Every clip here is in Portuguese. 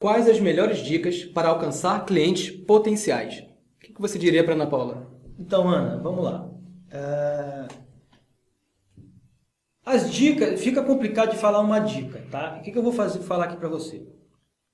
Quais as melhores dicas para alcançar clientes potenciais? O que você diria para Ana Paula? Então, Ana, vamos lá. É, as dicas, fica complicado de falar uma dica, tá? O que eu vou fazer, falar aqui para você?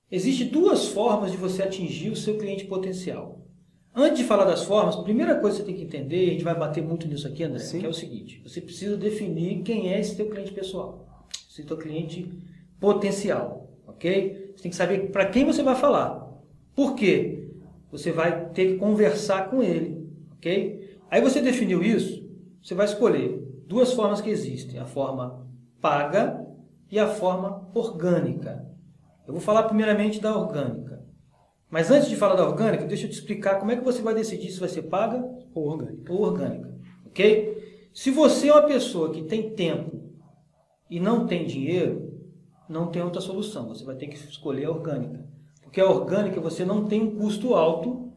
Existem duas formas de você atingir o seu cliente potencial. Antes de falar das formas, a primeira coisa que você tem que entender, a gente vai bater muito nisso aqui, André, Sim. que é o seguinte: você precisa definir quem é esse teu cliente pessoal, esse teu cliente potencial, ok? Você tem que saber para quem você vai falar. Por quê? Você vai ter que conversar com ele, ok? Aí você definiu isso, você vai escolher duas formas que existem: a forma paga e a forma orgânica. Eu vou falar primeiramente da orgânica. Mas antes de falar da orgânica, deixa eu te explicar como é que você vai decidir se vai ser paga ou orgânica. Ou orgânica, ok? Se você é uma pessoa que tem tempo e não tem dinheiro, não tem outra solução. Você vai ter que escolher a orgânica. Porque a orgânica você não tem um custo alto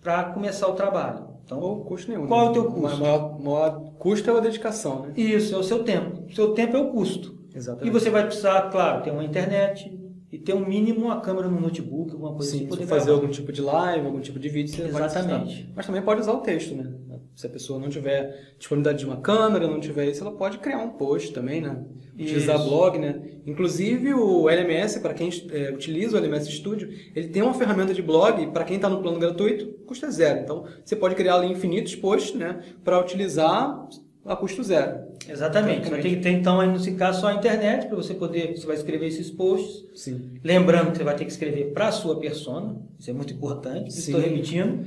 para começar o trabalho. Então, ou custo nenhum. Qual né? é o teu custo? O maior, maior custo é a dedicação, né? Isso, é o seu tempo. O seu tempo é o custo. Exatamente. E você vai precisar, claro, ter uma internet, e ter um mínimo uma câmera no notebook, alguma coisa Sim, assim. Sim, fazer algum tipo de live, algum tipo de vídeo, você Exatamente. Mas também pode usar o texto, né? Se a pessoa não tiver disponibilidade de uma câmera, não tiver isso, ela pode criar um post também, né? Utilizar isso. blog, né? Inclusive o LMS, para quem é, utiliza o LMS Studio, ele tem uma ferramenta de blog, para quem está no plano gratuito, custa zero. Então, você pode criar ali infinitos posts, né? Para utilizar a custo zero. Exatamente. Você tem que ter, então, aí, nesse caso, só a internet para você poder. Você vai escrever esses posts. Sim. Lembrando que você vai ter que escrever para a sua persona. Isso é muito importante. Estou repetindo.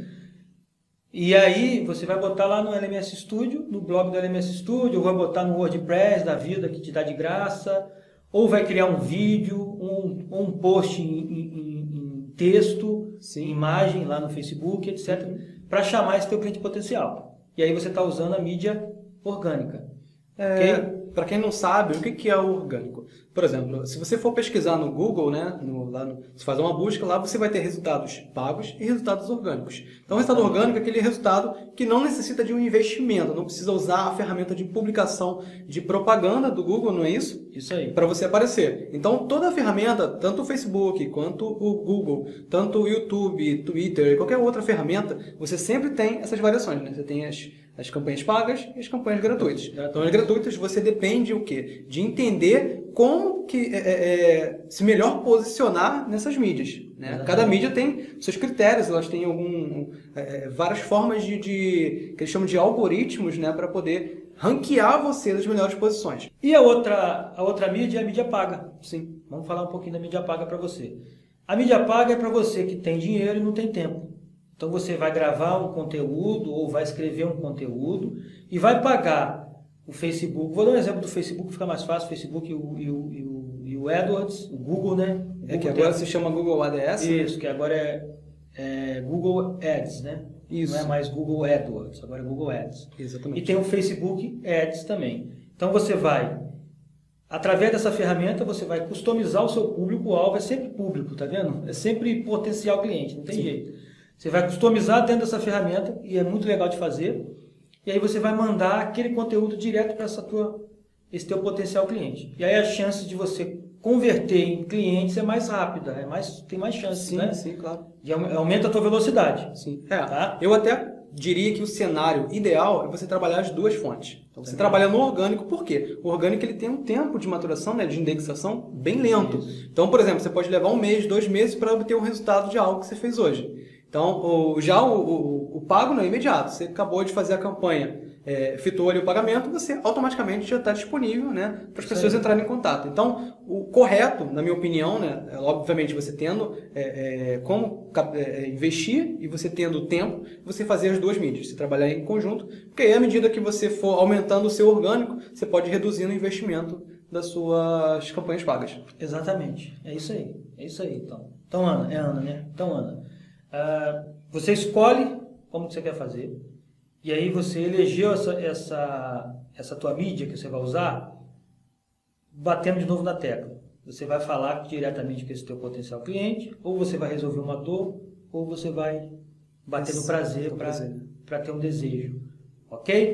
E aí você vai botar lá no LMS Studio, no blog do LMS Studio, ou vai botar no WordPress da vida que te dá de graça, ou vai criar um vídeo, um, um post em, em, em texto, Sim. imagem lá no Facebook, etc., para chamar esse teu cliente potencial. E aí você está usando a mídia orgânica. É, okay? Para quem não sabe, o que é o orgânico? Por exemplo, se você for pesquisar no Google, né, no, lá no, se fazer uma busca lá, você vai ter resultados pagos e resultados orgânicos. Então, o resultado orgânico é aquele resultado que não necessita de um investimento, não precisa usar a ferramenta de publicação de propaganda do Google, não é isso? Isso aí. Para você aparecer. Então, toda a ferramenta, tanto o Facebook, quanto o Google, tanto o YouTube, Twitter, qualquer outra ferramenta, você sempre tem essas variações, né? Você tem as as campanhas pagas e as campanhas gratuitas. Então, as gratuitas você depende o quê? De entender como que é, é, é se melhor posicionar nessas mídias. Né? Cada mídia tem seus critérios, elas têm algum, é, é, várias formas de, de, que eles chamam de algoritmos né, para poder ranquear você das melhores posições. E a outra, a outra mídia é a mídia paga. Sim. Vamos falar um pouquinho da mídia paga para você. A mídia paga é para você que tem dinheiro e não tem tempo. Então você vai gravar um conteúdo ou vai escrever um conteúdo e vai pagar o Facebook. Vou dar um exemplo do Facebook, fica mais fácil, o Facebook e o, e o, e o, e o AdWords, o Google, né? O é que agora tem... se chama Google ADS? Isso, que agora é, é, Google Ads, né? Isso. Não é mais Google AdWords, agora é Google Ads. Exatamente. E tem o Facebook Ads também. Então você vai, através dessa ferramenta, você vai customizar o seu público-alvo, é sempre público, tá vendo? É sempre potencial cliente, não tem Sim. jeito. Você vai customizar dentro dessa ferramenta e é muito legal de fazer. E aí você vai mandar aquele conteúdo direto para essa tua esse teu potencial cliente. E aí a chance de você converter em clientes é mais rápida, é mais tem mais chances, sim, né? Sim, claro. E aumenta a tua velocidade. Sim. É, tá? Eu até diria que o cenário ideal é você trabalhar as duas fontes. Então, você trabalha no orgânico, por quê? O orgânico ele tem um tempo de maturação, né, de indexação bem lento. Então, por exemplo, você pode levar um mês, dois meses para obter o resultado de algo que você fez hoje. Então, o, já o, o, o, pago não é imediato. Você acabou de fazer a campanha, é, fitou ali o pagamento, você automaticamente já está disponível né, para as pessoas entrarem em contato. Então, o correto, na minha opinião, né, é, obviamente você tendo é, é, como é, investir e você tendo tempo, você fazer as duas mídias, você trabalhar em conjunto, porque aí à medida que você for aumentando o seu orgânico, você pode reduzir o investimento das suas campanhas pagas. Exatamente. É isso aí. É isso aí, então. Então, Ana, é Ana, né? Então, Ana, ah, você escolhe como você quer fazer, e aí você elegeu essa, essa, essa tua mídia que você vai usar, batendo de novo na tecla. Você vai falar diretamente com esse teu potencial cliente, ou você vai resolver uma dor, ou você vai bater no prazer para ter um desejo. Ok?